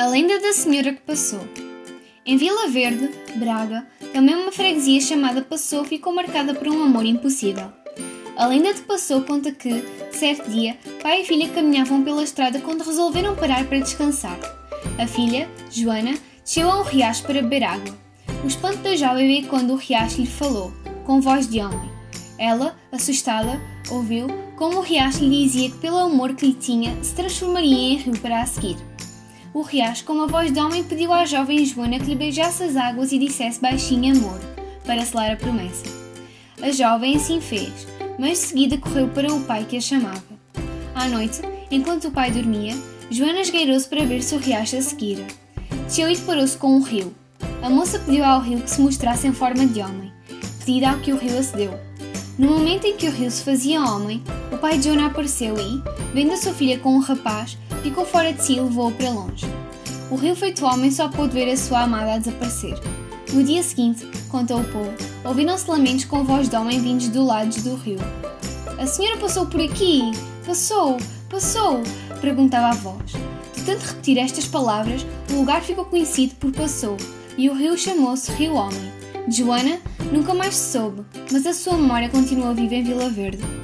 A lenda da senhora que passou. Em Vila Verde, Braga, também uma freguesia chamada Passou ficou marcada por um amor impossível. A lenda de Passou conta que, certo dia, pai e filha caminhavam pela estrada quando resolveram parar para descansar. A filha, Joana, desceu um riacho para beber água. O espanto da jovem veio quando o riacho lhe falou, com voz de homem. Ela, assustada, ouviu como o riacho lhe dizia que, pelo amor que lhe tinha, se transformaria em rio para a seguir. O riacho, com uma voz de homem, pediu à jovem Joana que lhe beijasse as águas e dissesse baixinho amor, para selar a promessa. A jovem assim fez, mas de seguida correu para o pai que a chamava. À noite, enquanto o pai dormia, Joana esgueirou-se para ver se o riacho a seguira. Desceu e deparou-se com um rio. A moça pediu ao rio que se mostrasse em forma de homem, pedido ao que o rio acedeu. No momento em que o rio se fazia homem, o pai de Joana apareceu e, vendo a sua filha com um rapaz, ficou fora de si e levou-o para longe. O rio feito homem só pôde ver a sua amada a desaparecer. No dia seguinte, contou o povo, ouviram-se lamentos com voz de homem vindos do lado do rio. A senhora passou por aqui! Passou! Passou! perguntava a voz. De tanto repetir estas palavras, o lugar ficou conhecido por Passou, e o rio chamou-se Rio Homem. De Joana nunca mais se soube, mas a sua memória continua viva em Vila Verde.